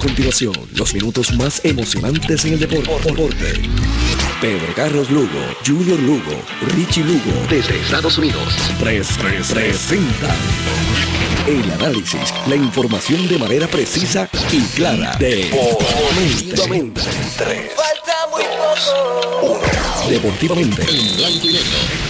continuación, los minutos más emocionantes en el deporte. Pedro Carlos Lugo, Junior Lugo, Richie Lugo, desde Estados Unidos. 3 presenta el análisis, la información de manera precisa y clara. Deportivamente. 3, Falta muy poco. Deportivamente. En blanco y negro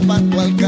Al caminar.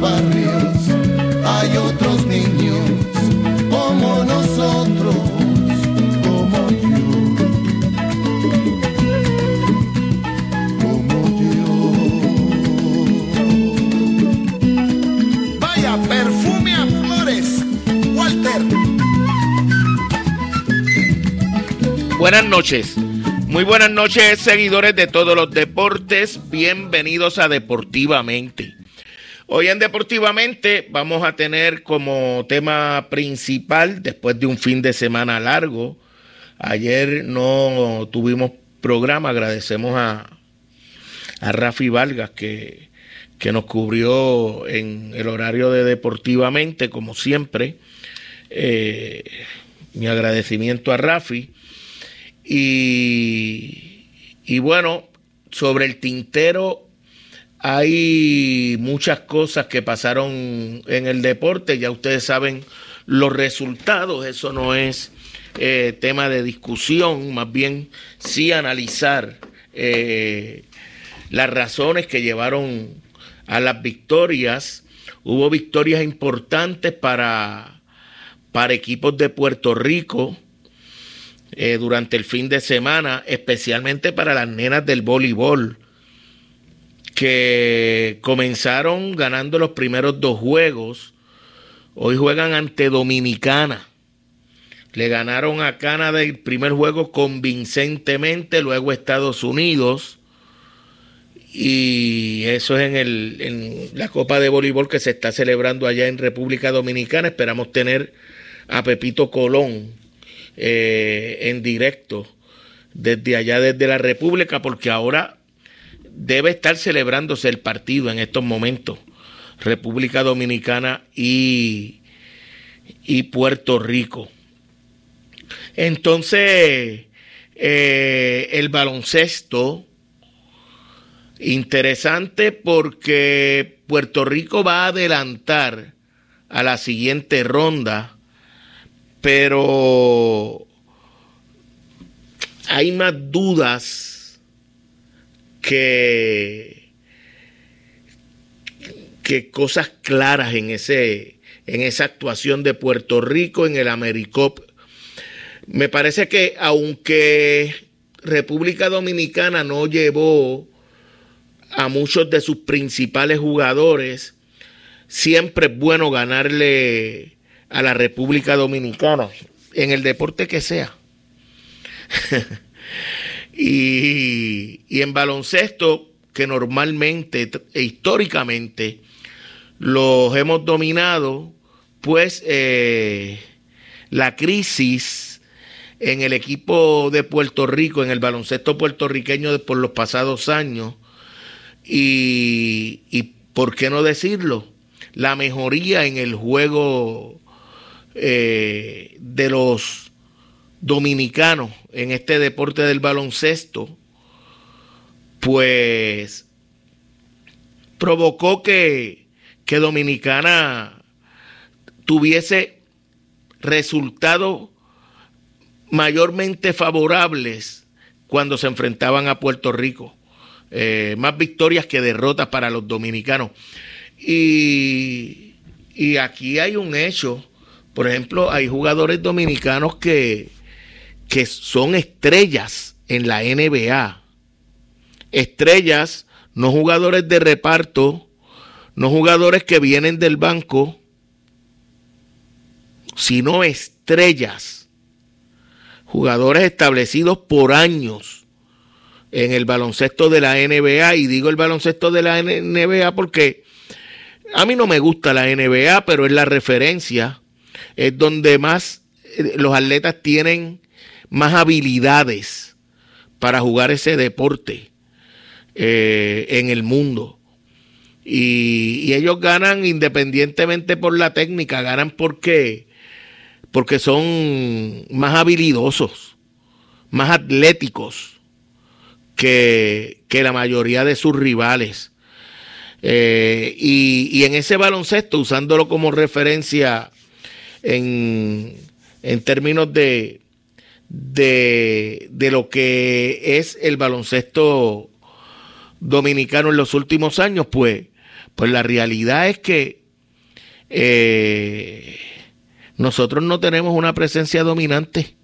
barrios hay otros niños como nosotros, como yo. Como yo. Vaya perfume a flores, Walter. Buenas noches. Muy buenas noches, seguidores de todos los deportes. Bienvenidos a Deportivamente. Hoy en Deportivamente vamos a tener como tema principal, después de un fin de semana largo, ayer no tuvimos programa. Agradecemos a, a Rafi Vargas que, que nos cubrió en el horario de Deportivamente, como siempre. Eh, mi agradecimiento a Rafi. Y, y bueno, sobre el tintero hay muchas cosas que pasaron en el deporte, ya ustedes saben los resultados, eso no es eh, tema de discusión, más bien sí analizar eh, las razones que llevaron a las victorias. Hubo victorias importantes para, para equipos de Puerto Rico eh, durante el fin de semana, especialmente para las nenas del voleibol, que comenzaron ganando los primeros dos juegos. Hoy juegan ante Dominicana. Le ganaron a Canadá el primer juego convincentemente, luego Estados Unidos. Y eso es en, el, en la Copa de Voleibol que se está celebrando allá en República Dominicana. Esperamos tener a Pepito Colón eh, en directo desde allá, desde la República, porque ahora debe estar celebrándose el partido en estos momentos. República Dominicana y, Puerto Rico. Entonces, eh, el baloncesto Interesante porque Puerto Rico va a adelantar a la siguiente ronda, pero hay más dudas que, que cosas claras en, ese, en esa actuación de Puerto Rico en el AmeriCop. Me parece que aunque República Dominicana no llevó a muchos de sus principales jugadores, siempre es bueno ganarle a la República Dominicana, en el deporte que sea. y, en baloncesto, que normalmente e históricamente los hemos dominado, pues eh, la crisis en el equipo de Puerto Rico, en el baloncesto puertorriqueño por los pasados años, y, ¿por qué no decirlo? La mejoría en el juego eh, de los dominicanos en este deporte del baloncesto, pues provocó que, que Dominicana tuviese resultados mayormente favorables cuando se enfrentaban a Puerto Rico. Eh, más victorias que derrotas para los dominicanos. Y, y aquí hay un hecho, por ejemplo, hay jugadores dominicanos que, que son estrellas en la NBA. Estrellas, no jugadores de reparto, no jugadores que vienen del banco, sino estrellas. Jugadores establecidos por años en el baloncesto de la NBA. Y digo el baloncesto de la NBA porque a mí no me gusta la NBA, pero es la referencia. Es donde más eh, los atletas tienen más habilidades para jugar ese deporte eh, en el mundo. Y, ellos ganan independientemente por la técnica, ganan porque, porque son más habilidosos, más atléticos que, la mayoría de sus rivales. Eh, y, en ese baloncesto, usándolo como referencia en, en términos de, de, de, lo que es el baloncesto dominicano en los últimos años, pues, pues la realidad es que eh, nosotros no tenemos una presencia dominante.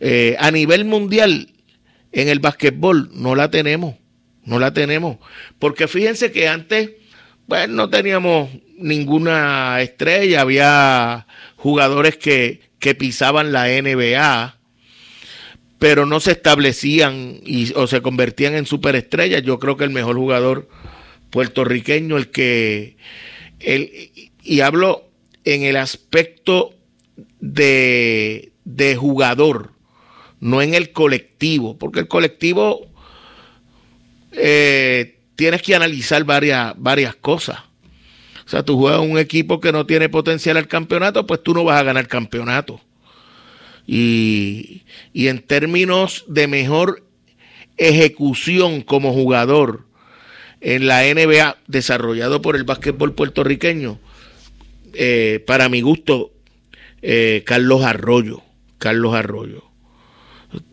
Eh, a nivel mundial, en el basquetbol no la tenemos, no la tenemos. Porque fíjense que antes, pues no teníamos ninguna estrella, había jugadores que, que pisaban la NBA, pero no se establecían y, o se convertían en superestrellas. Yo creo que el mejor jugador puertorriqueño, el que, el, y hablo en el aspecto de, de jugador, no en el colectivo, porque el colectivo eh, tienes que analizar varias, varias cosas. O sea, tú juegas un equipo que no tiene potencial al campeonato, pues tú no vas a ganar campeonato. Y, y en términos de mejor ejecución como jugador en la NBA desarrollado por el básquetbol puertorriqueño, eh, para mi gusto, eh, Carlos Arroyo. Carlos Arroyo.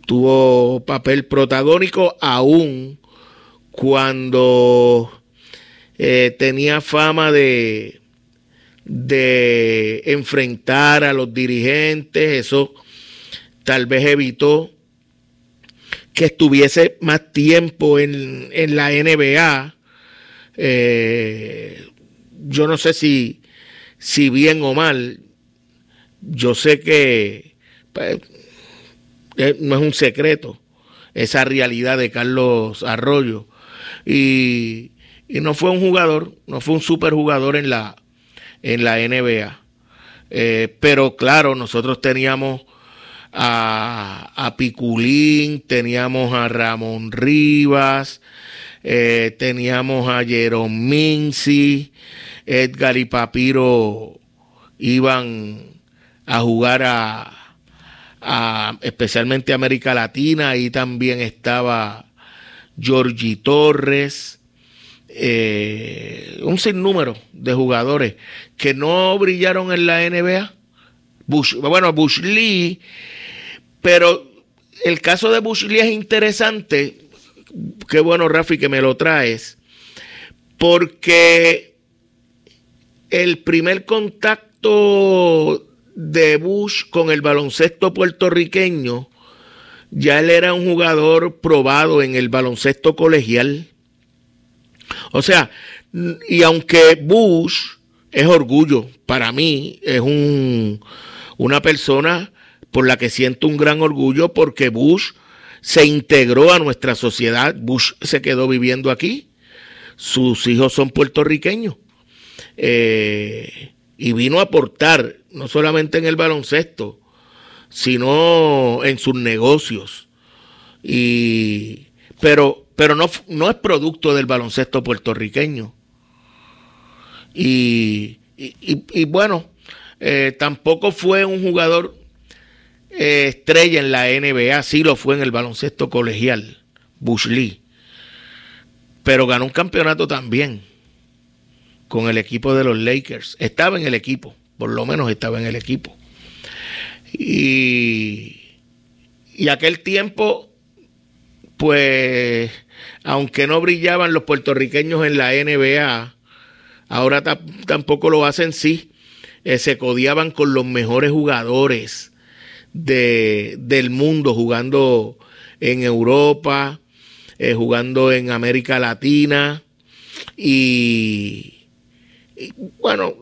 Tuvo papel protagónico aún cuando eh, tenía fama de, de enfrentar a los dirigentes. Eso tal vez evitó que estuviese más tiempo en, en la NBA. yo no sé si si bien o mal, yo sé que pues, eh, no es un secreto esa realidad de Carlos Arroyo. Y, no fue un jugador, no fue un superjugador en la, en la NBA. Eh, pero claro, nosotros teníamos a, a Piculín, teníamos a Ramón Rivas, eh, teníamos a Jerome Mincy, Edgar y Papiro iban a jugar a, especialmente América Latina, ahí también estaba Georgie Torres, eh, un sinnúmero de jugadores que no brillaron en la NBA. Bueno, Bush Lee, pero el caso de Bush Lee es interesante. Qué bueno, Rafi, que me lo traes, porque el primer contacto de Bush con el baloncesto puertorriqueño, ya él era un jugador probado en el baloncesto colegial. O sea, y aunque Bush es orgullo, para mí es un, una persona por la que siento un gran orgullo porque Bush se integró a nuestra sociedad, Bush se quedó viviendo aquí, sus hijos son puertorriqueños. Eh, y vino a aportar, no solamente en el baloncesto, sino en sus negocios. Y, pero pero no, no es producto del baloncesto puertorriqueño. Y, y, bueno, eh, tampoco fue un jugador eh, estrella en la NBA, sí lo fue en el baloncesto colegial, Bush Lee. Pero ganó un campeonato también con el equipo de los Lakers. Estaba en el equipo, por lo menos estaba en el equipo. Y, y aquel tiempo, pues, aunque no brillaban los puertorriqueños en la NBA, ahora tampoco lo hacen, sí. Eh, se codiaban con los mejores jugadores de, del mundo, jugando en Europa, eh, jugando en América Latina. Y, bueno,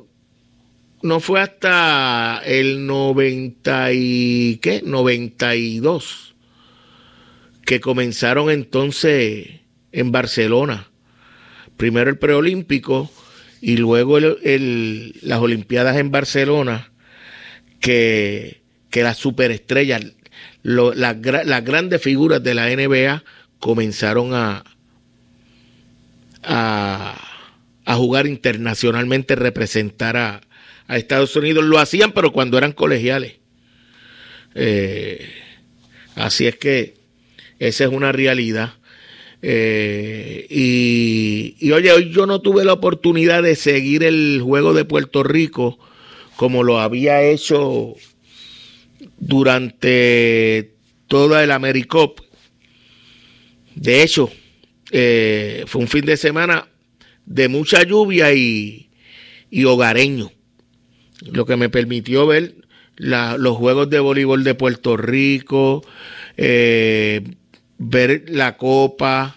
no fue hasta el 90 y qué, 92 que comenzaron entonces en Barcelona. Primero el preolímpico y luego las Olimpiadas en Barcelona, que, que las superestrellas, las grandes figuras de la NBA comenzaron a, a a jugar internacionalmente, representar a, Estados Unidos. Lo hacían, pero cuando eran colegiales. Eh, así es que esa es una realidad. Eh, y, y, oye, hoy yo no tuve la oportunidad de seguir el juego de Puerto Rico como lo había hecho durante toda el AmeriCop. De hecho, eh, fue un fin de semana de mucha lluvia y, hogareño, lo que me permitió ver los juegos de voleibol de Puerto Rico, eh, ver la Copa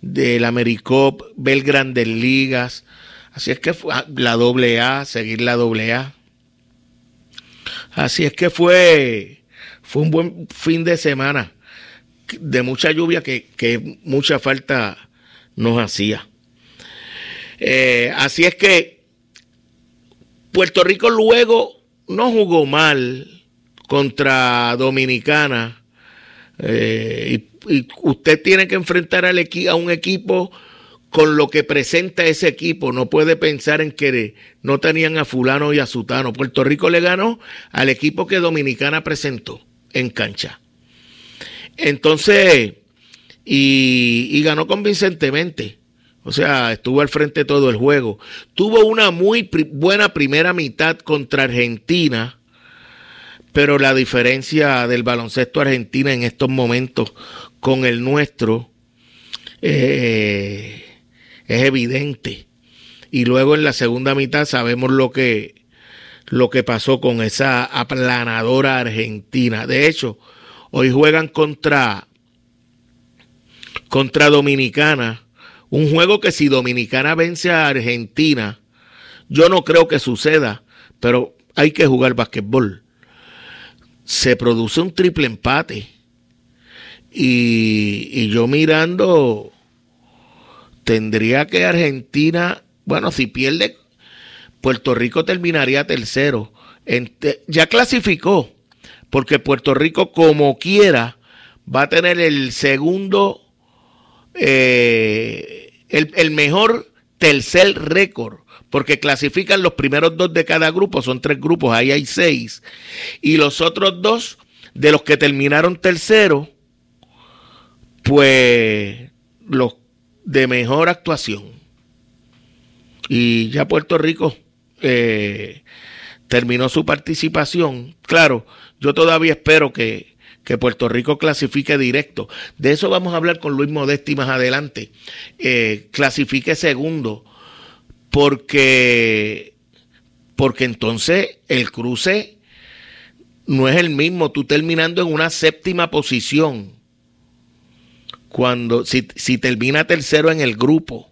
del Americop, ver grandes ligas. Así es que fue ah, la doble A, seguir la doble A. Así es que fue, fue un buen fin de semana de mucha lluvia que, que mucha falta nos hacía. Eh, así es que Puerto Rico luego no jugó mal contra Dominicana Eh, usted tiene que enfrentar al a un equipo con lo que presenta ese equipo. No puede pensar en que no tenían a fulano y a sutano. Puerto Rico le ganó al equipo que Dominicana presentó en cancha. Entonces, y, ganó convincentemente. O sea, estuvo al frente todo el juego. Tuvo una muy buena primera mitad contra Argentina, pero la diferencia del baloncesto argentino en estos momentos con el nuestro eh, es evidente. Y luego en la segunda mitad sabemos lo que, lo que pasó con esa aplanadora argentina. De hecho, hoy juegan contra, contra Dominicana. Un juego que si Dominicana vence a Argentina, yo no creo que suceda, pero hay que jugar basquetbol. Se produce un triple empate. Y, y yo mirando tendría que Argentina, bueno, si pierde, Puerto Rico terminaría tercero. ya clasificó, porque Puerto Rico como quiera va a tener el segundo, eh, el, el mejor tercer récord porque clasifican los primeros dos de cada grupo, son tres grupos, ahí hay seis, y los otros dos de los que terminaron tercero, pues los de mejor actuación. Y ya Puerto Rico eh, terminó su participación. Claro, yo todavía espero que, que, Puerto Rico clasifique directo. De eso vamos a hablar con Luis Modesti más adelante. Eh, clasifique segundo, porque, porque entonces el cruce no es el mismo. Tú terminando en una séptima posición cuando si, si termina tercero en el grupo,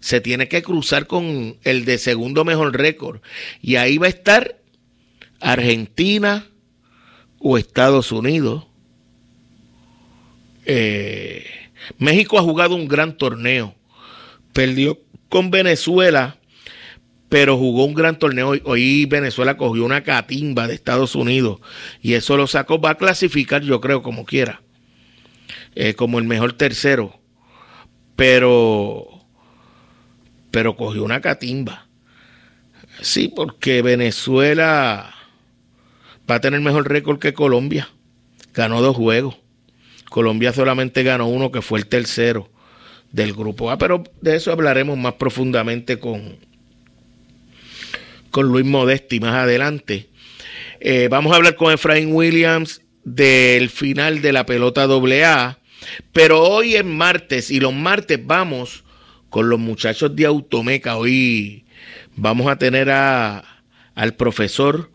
se tiene que cruzar con el de segundo mejor récord. Y ahí va a estar Argentina o Estados Unidos. Eh, México ha jugado un gran torneo. Perdió con Venezuela, pero jugó un gran torneo. Hoy Venezuela cogió una catimba de Estados Unidos y eso lo sacó. Va a clasificar, yo creo, como quiera. Eh, como el mejor tercero, pero, pero cogió una catimba. Sí, porque Venezuela va a tener mejor récord que Colombia. Ganó dos juegos. Colombia solamente ganó uno que fue el tercero del grupo A, pero de eso hablaremos más profundamente con, con Luis Modesti más adelante. Eh, vamos a hablar con Efraín Williams del final de la pelota AA pero hoy es martes y los martes vamos con los muchachos de Automeca. Hoy vamos a tener a, al profesor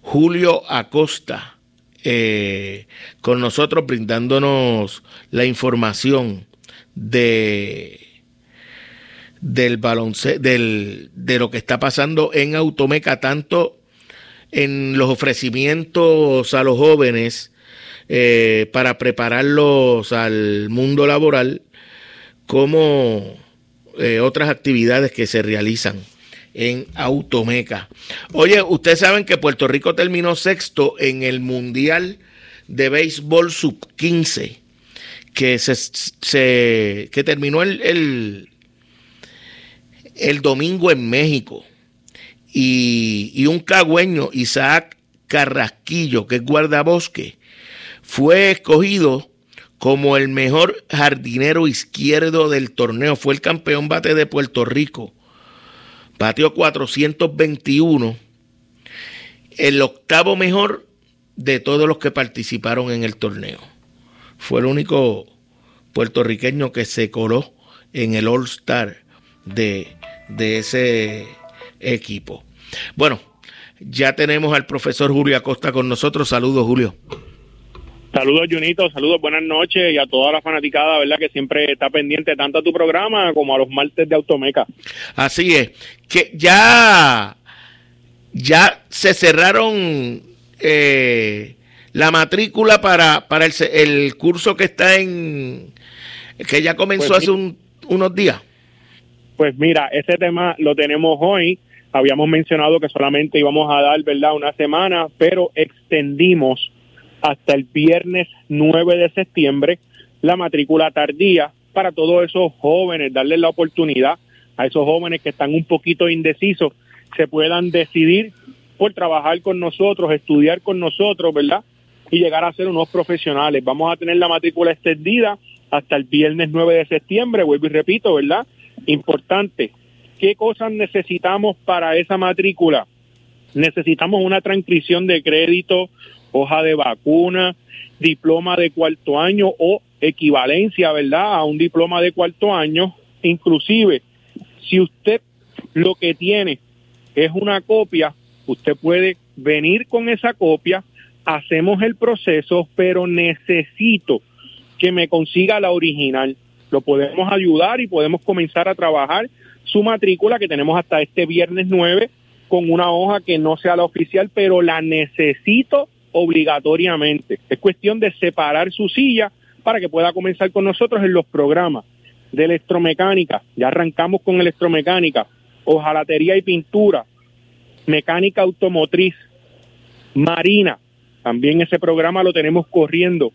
Julio Acosta eh, con nosotros brindándonos la información de del baloncesto, del, de lo que está pasando en Automeca, tanto en los ofrecimientos a los jóvenes eh, para prepararlos al mundo laboral, como eh, otras actividades que se realizan en Automeca. Oye, ustedes saben que Puerto Rico terminó sexto en el Mundial de Béisbol Sub-15, que, se, que terminó el, el, el, domingo en México. Y, un cagüeño, Isaac Carrasquillo, que es guardabosque, fue escogido como el mejor jardinero izquierdo del torneo. Fue el campeón bate de Puerto Rico. Batió 421. El octavo mejor de todos los que participaron en el torneo. Fue el único puertorriqueño que se coló en el All Star de, de ese equipo. Bueno, ya tenemos al profesor Julio Acosta con nosotros. Saludos, Julio. Saludos, Junito, saludos, buenas noches y a toda la fanaticada, ¿verdad? Que siempre está pendiente tanto a tu programa como a los martes de Automeca. Así es, que ya, ya se cerraron eh, la matrícula para, para el, curso que está en, que ya comenzó pues hace unos días. Pues mira, ese tema lo tenemos hoy. Habíamos mencionado que solamente íbamos a dar, ¿verdad? Una semana, pero extendimos hasta el viernes 9 de septiembre la matrícula tardía para todos esos jóvenes, darles la oportunidad a esos jóvenes que están un poquito indecisos, se puedan decidir por trabajar con nosotros, estudiar con nosotros, ¿verdad? Y llegar a ser unos profesionales. Vamos a tener la matrícula extendida hasta el viernes 9 de septiembre, vuelvo y repito, ¿verdad? Importante, ¿qué cosas necesitamos para esa matrícula? Necesitamos una transcripción de crédito, hoja de vacuna, diploma de cuarto año o equivalencia, ¿verdad?, a un diploma de cuarto año. Inclusive, si usted lo que tiene es una copia, usted puede venir con esa copia, hacemos el proceso, pero necesito que me consiga la original. Lo podemos ayudar y podemos comenzar a trabajar su matrícula que tenemos hasta este viernes 9 con una hoja que no sea la oficial, pero la necesito obligatoriamente. Es cuestión de separar su silla para que pueda comenzar con nosotros en los programas de electromecánica. Ya arrancamos con electromecánica, hojalatería y pintura, mecánica automotriz, marina. También ese programa lo tenemos corriendo.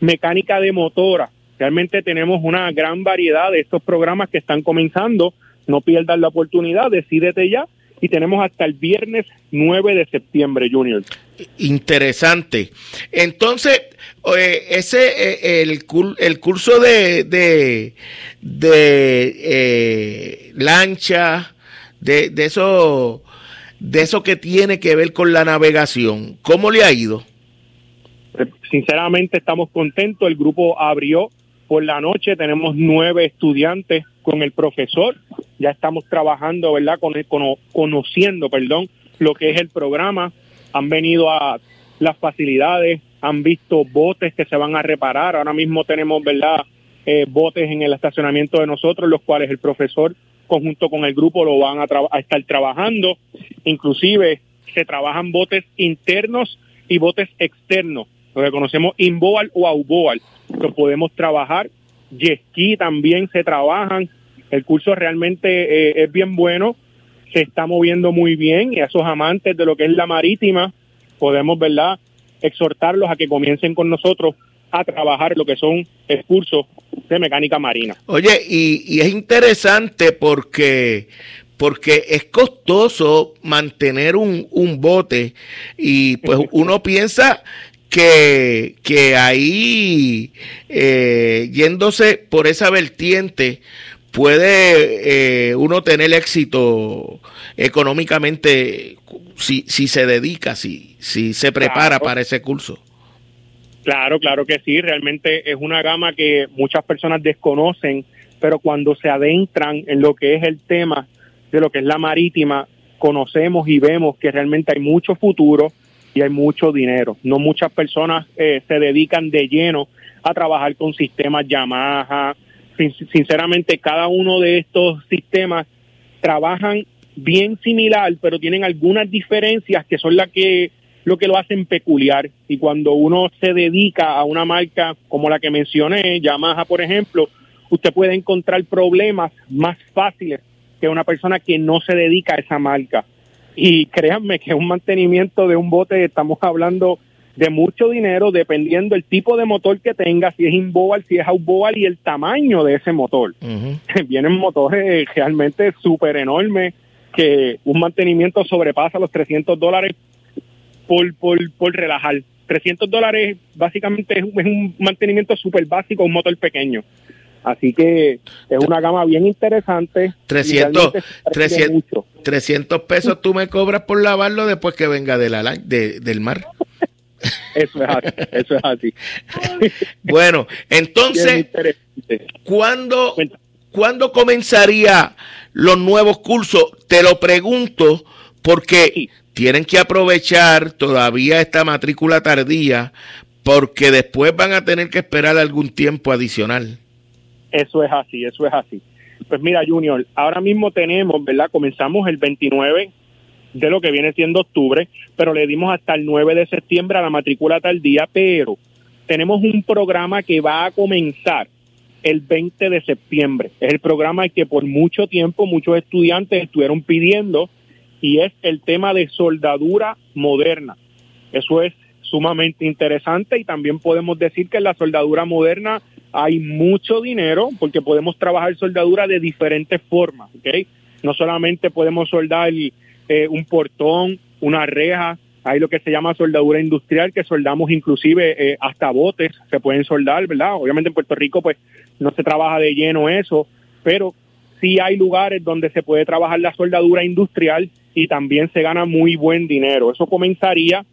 Mecánica de motora. Realmente tenemos una gran variedad de estos programas que están comenzando. No pierdan la oportunidad, decídete ya y tenemos hasta el viernes 9 de septiembre, Junior. Interesante. Entonces, eh, ese eh, el, el, curso de, de, de eh, lancha, de, de, eso, de eso que tiene que ver con la navegación, ¿cómo le ha ido? Sinceramente estamos contentos. El grupo abrió por la noche, tenemos nueve estudiantes con el profesor ya estamos trabajando, ¿verdad? Con, conociendo, perdón, lo que es el programa. Han venido a las facilidades, han visto botes que se van a reparar. Ahora mismo tenemos, ¿verdad? Eh, botes en el estacionamiento de nosotros, los cuales el profesor conjunto con el grupo lo van a, a estar trabajando. Inclusive se trabajan botes internos y botes externos, lo que conocemos inboal o outboard. Lo podemos trabajar. Jet ski también se trabajan el curso realmente eh, es bien bueno, se está moviendo muy bien y a esos amantes de lo que es la marítima podemos, ¿verdad?, exhortarlos a que comiencen con nosotros a trabajar lo que son el curso de mecánica marina. Oye, y, es interesante porque porque es costoso mantener un, un bote y pues uno piensa que, que ahí eh, yéndose por esa vertiente puede eh, uno tener éxito económicamente si, si se dedica, si, si se prepara para ese curso. Claro, claro que sí, realmente es una gama que muchas personas desconocen, pero cuando se adentran en lo que es el tema de lo que es la marítima, conocemos y vemos que realmente hay mucho futuro y hay mucho dinero. No muchas personas eh, se dedican de lleno a trabajar con sistemas Yamaha, sinceramente cada uno de estos sistemas trabajan bien similar, pero tienen algunas diferencias que son las que lo que lo hacen peculiar. Y cuando uno se dedica a una marca como la que mencioné, Yamaha, por ejemplo, usted puede encontrar problemas más fáciles que una persona que no se dedica a esa marca. Y créanme que un mantenimiento de un bote, estamos hablando de mucho dinero dependiendo el tipo de motor que tenga, si es inboal, si es outboard y el tamaño de ese motor. Vienen motores realmente súper enormes que un mantenimiento sobrepasa los 300 dólares por, por, por relajar. 300 dólares básicamente es, un mantenimiento súper básico, un motor pequeño. Así que es una gama bien interesante. 300, 300, 300 pesos tú me cobras por lavarlo después que venga de la, de, del mar. Eso es así, eso es así. Bueno, entonces, ¿cuándo, ¿cuándo comenzaría los nuevos cursos? Te lo pregunto porque tienen que aprovechar todavía esta matrícula tardía porque después van a tener que esperar algún tiempo adicional. Eso es así, eso es así. Pues mira, Junior, ahora mismo tenemos, ¿verdad? Comenzamos el 29 de lo que viene siendo octubre, pero le dimos hasta el 9 de septiembre a la matrícula tardía, pero tenemos un programa que va a comenzar el 20 de septiembre. Es el programa que por mucho tiempo muchos estudiantes estuvieron pidiendo y es el tema de soldadura moderna. Eso es sumamente interesante y también podemos decir que la soldadura moderna hay mucho dinero porque podemos trabajar soldadura de diferentes formas, ¿ok? No solamente podemos soldar eh, un portón, una reja, hay lo que se llama soldadura industrial, que soldamos inclusive eh, hasta botes, se pueden soldar, ¿verdad? Obviamente en Puerto Rico pues no se trabaja de lleno eso, pero sí hay lugares donde se puede trabajar la soldadura industrial y también se gana muy buen dinero. Eso comenzaría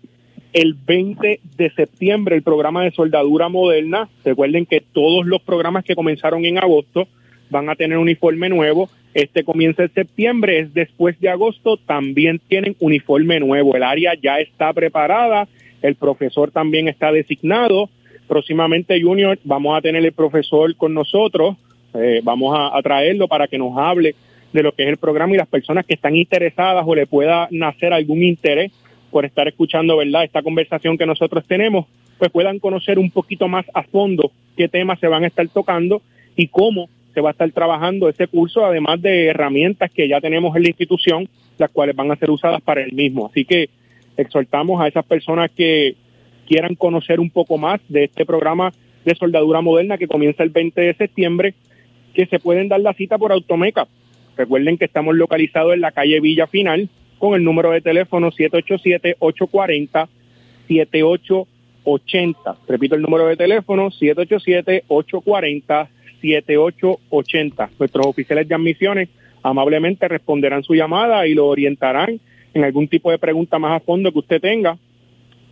el 20 de septiembre, el programa de soldadura moderna. Recuerden que todos los programas que comenzaron en agosto van a tener uniforme nuevo. Este comienza en septiembre, es después de agosto, también tienen uniforme nuevo. El área ya está preparada, el profesor también está designado. Próximamente, Junior, vamos a tener el profesor con nosotros, eh, vamos a, traerlo para que nos hable de lo que es el programa y las personas que están interesadas o le pueda nacer algún interés por estar escuchando, ¿verdad?, esta conversación que nosotros tenemos, pues puedan conocer un poquito más a fondo qué temas se van a estar tocando y cómo se va a estar trabajando ese curso, además de herramientas que ya tenemos en la institución, las cuales van a ser usadas para el mismo. Así que exhortamos a esas personas que quieran conocer un poco más de este programa de soldadura moderna que comienza el 20 de septiembre, que se pueden dar la cita por Automeca. Recuerden que estamos localizados en la calle Villa Final con el número de teléfono 787-840-7880. Repito el número de teléfono 787-840-7880. Nuestros oficiales de admisiones amablemente responderán su llamada y lo orientarán en algún tipo de pregunta más a fondo que usted tenga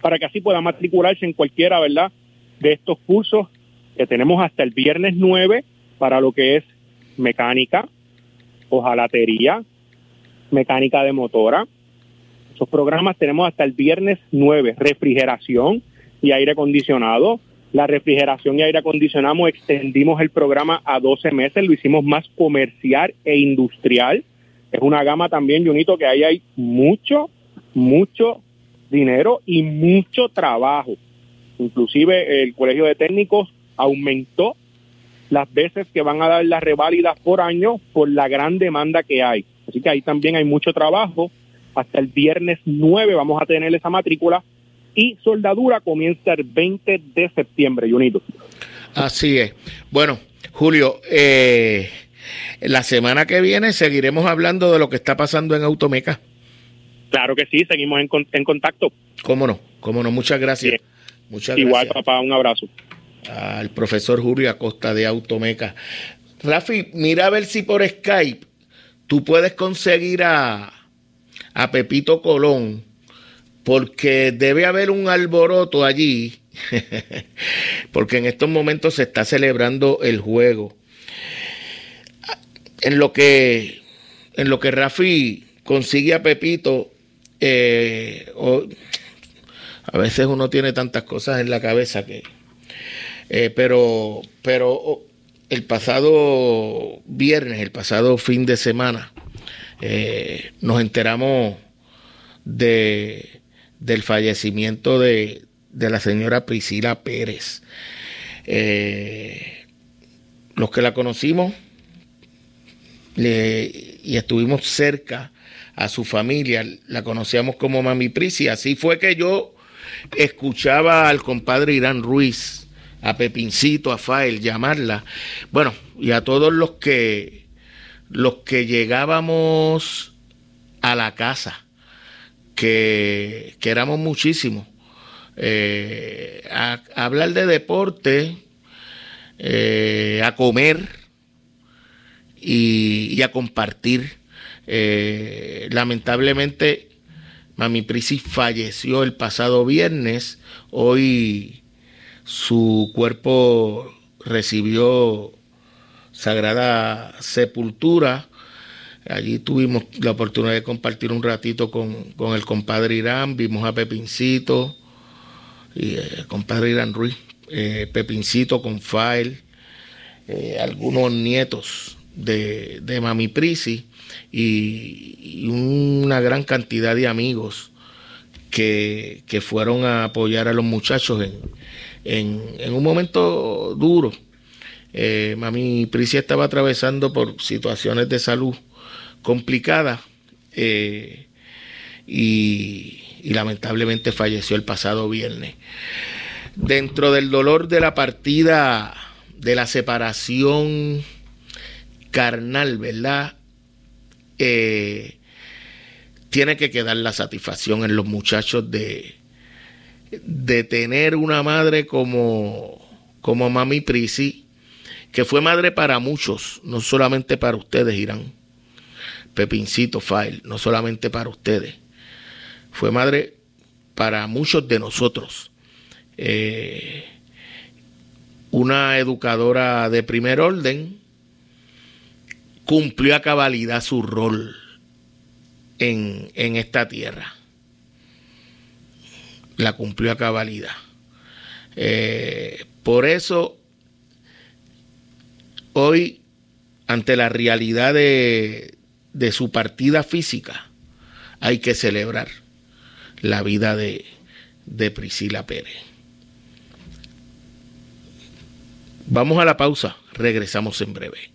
para que así pueda matricularse en cualquiera, ¿verdad?, de estos cursos que tenemos hasta el viernes 9 para lo que es mecánica, hojalatería, mecánica de motora. Esos programas tenemos hasta el viernes 9, refrigeración y aire acondicionado. La refrigeración y aire acondicionado extendimos el programa a 12 meses, lo hicimos más comercial e industrial. Es una gama también, Junito, que ahí hay mucho, mucho dinero y mucho trabajo. Inclusive el Colegio de Técnicos aumentó las veces que van a dar las reválidas por año por la gran demanda que hay. Así que ahí también hay mucho trabajo. Hasta el viernes 9 vamos a tener esa matrícula y soldadura comienza el 20 de septiembre, Junito. Así es. Bueno, Julio, eh, la semana que viene seguiremos hablando de lo que está pasando en Automeca. Claro que sí, seguimos en, en contacto. Cómo no, cómo no, muchas gracias. Muchas Igual, papá, un abrazo al profesor Julio Acosta de Automeca. Rafi, mira a ver si por Skype tú puedes conseguir a, a Pepito Colón, porque debe haber un alboroto allí, porque en estos momentos se está celebrando el juego. En lo que, en lo que Rafi consigue a Pepito, eh, a veces uno tiene tantas cosas en la cabeza que eh, pero, pero el pasado viernes, el pasado fin de semana, eh, nos enteramos de, del fallecimiento de, de la señora Priscila Pérez. Eh, los que la conocimos y estuvimos cerca a su familia, la conocíamos como Mami Prisi. Así fue que yo escuchaba al compadre Irán Ruiz a Pepincito, a Fael, llamarla. Bueno, y a todos los que los que llegábamos a la casa, que, que éramos muchísimos, eh, a, hablar de deporte, eh, a comer y, a compartir. Eh, lamentablemente, Mami Prisi falleció el pasado viernes. Hoy su cuerpo recibió sagrada sepultura. Allí tuvimos la oportunidad de compartir un ratito con, el compadre Irán, vimos a Pepincito, y eh, compadre Irán Ruiz, eh, Pepincito con Fael, eh, algunos nietos de, de Mami Prisi y, una gran cantidad de amigos que, que fueron a apoyar a los muchachos en, en, un momento duro. Eh, mami Prisia estaba atravesando por situaciones de salud complicadas eh, y, lamentablemente falleció el pasado viernes. Dentro del dolor de la partida, de la separación carnal, ¿verdad? Eh, tiene que quedar la satisfacción en los muchachos de, de tener una madre como, como Mami Prisi, que fue madre para muchos, no solamente para ustedes, Irán. Pepincito File, no solamente para ustedes. Fue madre para muchos de nosotros. Eh, una educadora de primer orden cumplió a cabalidad su rol en, en esta tierra. La cumplió a cabalidad. Eh, por eso, hoy, ante la realidad de, de su partida física, hay que celebrar la vida de, de Priscila Pérez. Vamos a la pausa, regresamos en breve.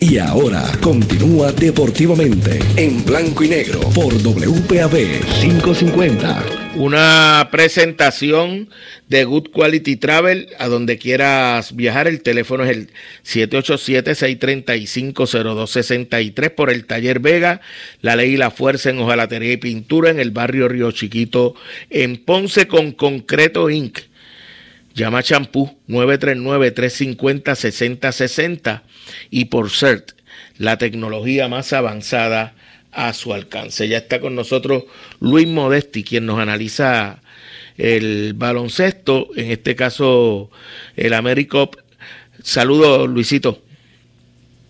Y ahora continúa deportivamente en blanco y negro por WPAB 550. Una presentación de Good Quality Travel a donde quieras viajar. El teléfono es el 787-635-0263 por el Taller Vega, La Ley y la Fuerza en Ojalatería y Pintura en el barrio Río Chiquito en Ponce con Concreto Inc. Llama Champú 939-350-6060 y por CERT, la tecnología más avanzada a su alcance. Ya está con nosotros Luis Modesti, quien nos analiza el baloncesto, en este caso el AmeriCop. Saludos, Luisito.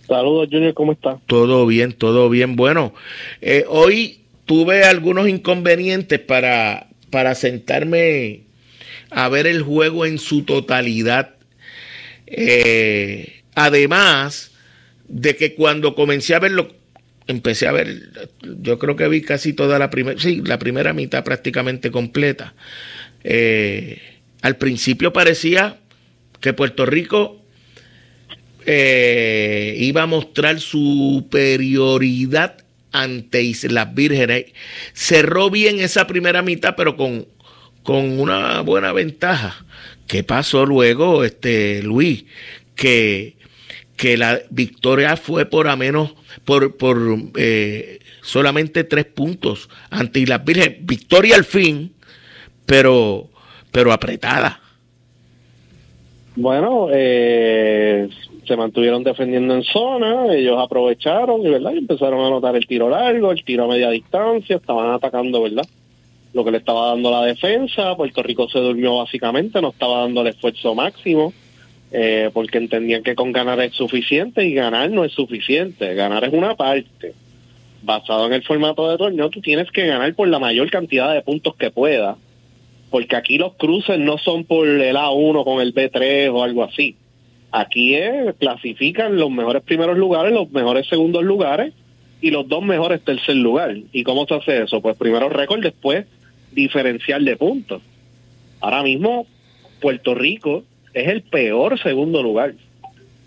Saludos, Junior, ¿cómo está? Todo bien, todo bien. Bueno, eh, hoy tuve algunos inconvenientes para, para sentarme a ver el juego en su totalidad. Eh, además de que cuando comencé a verlo, empecé a ver, yo creo que vi casi toda la primera, sí, la primera mitad prácticamente completa. Eh, al principio parecía que Puerto Rico eh, iba a mostrar superioridad ante Islas Vírgenes. Cerró bien esa primera mitad, pero con con una buena ventaja. ¿Qué pasó luego, este Luis? Que, que la victoria fue por a menos, por, por eh, solamente tres puntos ante las Virgen. Victoria al fin, pero, pero apretada. Bueno, eh, se mantuvieron defendiendo en zona, ellos aprovecharon y, ¿verdad? y empezaron a anotar el tiro largo, el tiro a media distancia, estaban atacando, ¿verdad? Lo que le estaba dando la defensa. Puerto Rico se durmió básicamente, no estaba dando el esfuerzo máximo, eh, porque entendían que con ganar es suficiente y ganar no es suficiente. Ganar es una parte. Basado en el formato de torneo, tú tienes que ganar por la mayor cantidad de puntos que puedas, porque aquí los cruces no son por el A1 con el B3 o algo así. Aquí clasifican los mejores primeros lugares, los mejores segundos lugares y los dos mejores tercer lugar. ¿Y cómo se hace eso? Pues primero récord, después diferencial de puntos. Ahora mismo Puerto Rico es el peor segundo lugar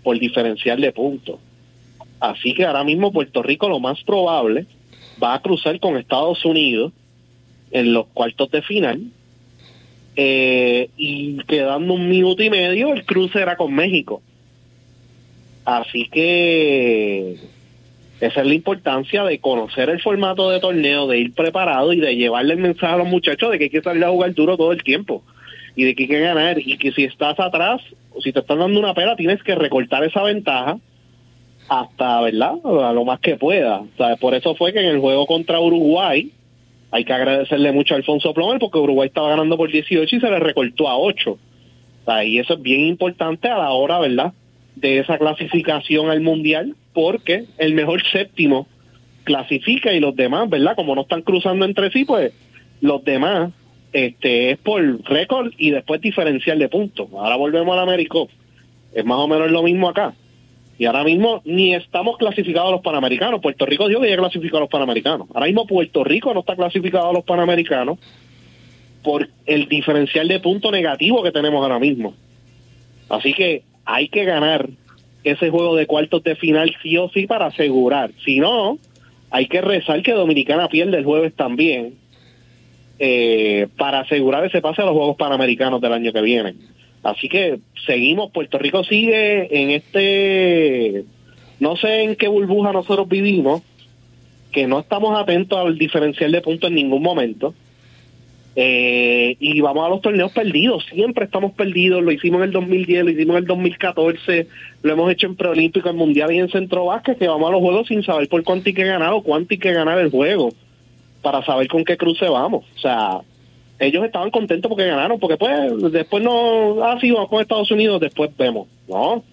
por diferencial de puntos. Así que ahora mismo Puerto Rico lo más probable va a cruzar con Estados Unidos en los cuartos de final eh, y quedando un minuto y medio el cruce era con México. Así que esa es la importancia de conocer el formato de torneo, de ir preparado y de llevarle el mensaje a los muchachos de que hay que salir a jugar duro todo el tiempo y de que hay que ganar y que si estás atrás o si te están dando una pera tienes que recortar esa ventaja hasta, ¿verdad? A lo más que pueda. por eso fue que en el juego contra Uruguay hay que agradecerle mucho a Alfonso Plomer porque Uruguay estaba ganando por 18 y se le recortó a 8. y eso es bien importante a la hora, ¿verdad? De esa clasificación al Mundial porque el mejor séptimo clasifica y los demás, ¿verdad? Como no están cruzando entre sí, pues los demás este es por récord y después diferencial de puntos. Ahora volvemos al Américo. Es más o menos lo mismo acá. Y ahora mismo ni estamos clasificados los Panamericanos. Puerto Rico dijo que ya clasificó a los Panamericanos. Ahora mismo Puerto Rico no está clasificado a los Panamericanos por el diferencial de punto negativo que tenemos ahora mismo. Así que hay que ganar ese juego de cuartos de final sí o sí para asegurar. Si no, hay que rezar que Dominicana pierde el jueves también eh, para asegurar ese pase a los Juegos Panamericanos del año que viene. Así que seguimos, Puerto Rico sigue en este, no sé en qué burbuja nosotros vivimos, que no estamos atentos al diferencial de puntos en ningún momento. Eh, y vamos a los torneos perdidos, siempre estamos perdidos, lo hicimos en el 2010, lo hicimos en el 2014, lo hemos hecho en Preolímpico, en Mundial y en Centro Vázquez, que vamos a los juegos sin saber por cuánto hay que ganar o cuánto hay que ganar el juego para saber con qué cruce vamos. O sea, ellos estaban contentos porque ganaron, porque pues después no, ah, sí, vamos con Estados Unidos, después vemos. No,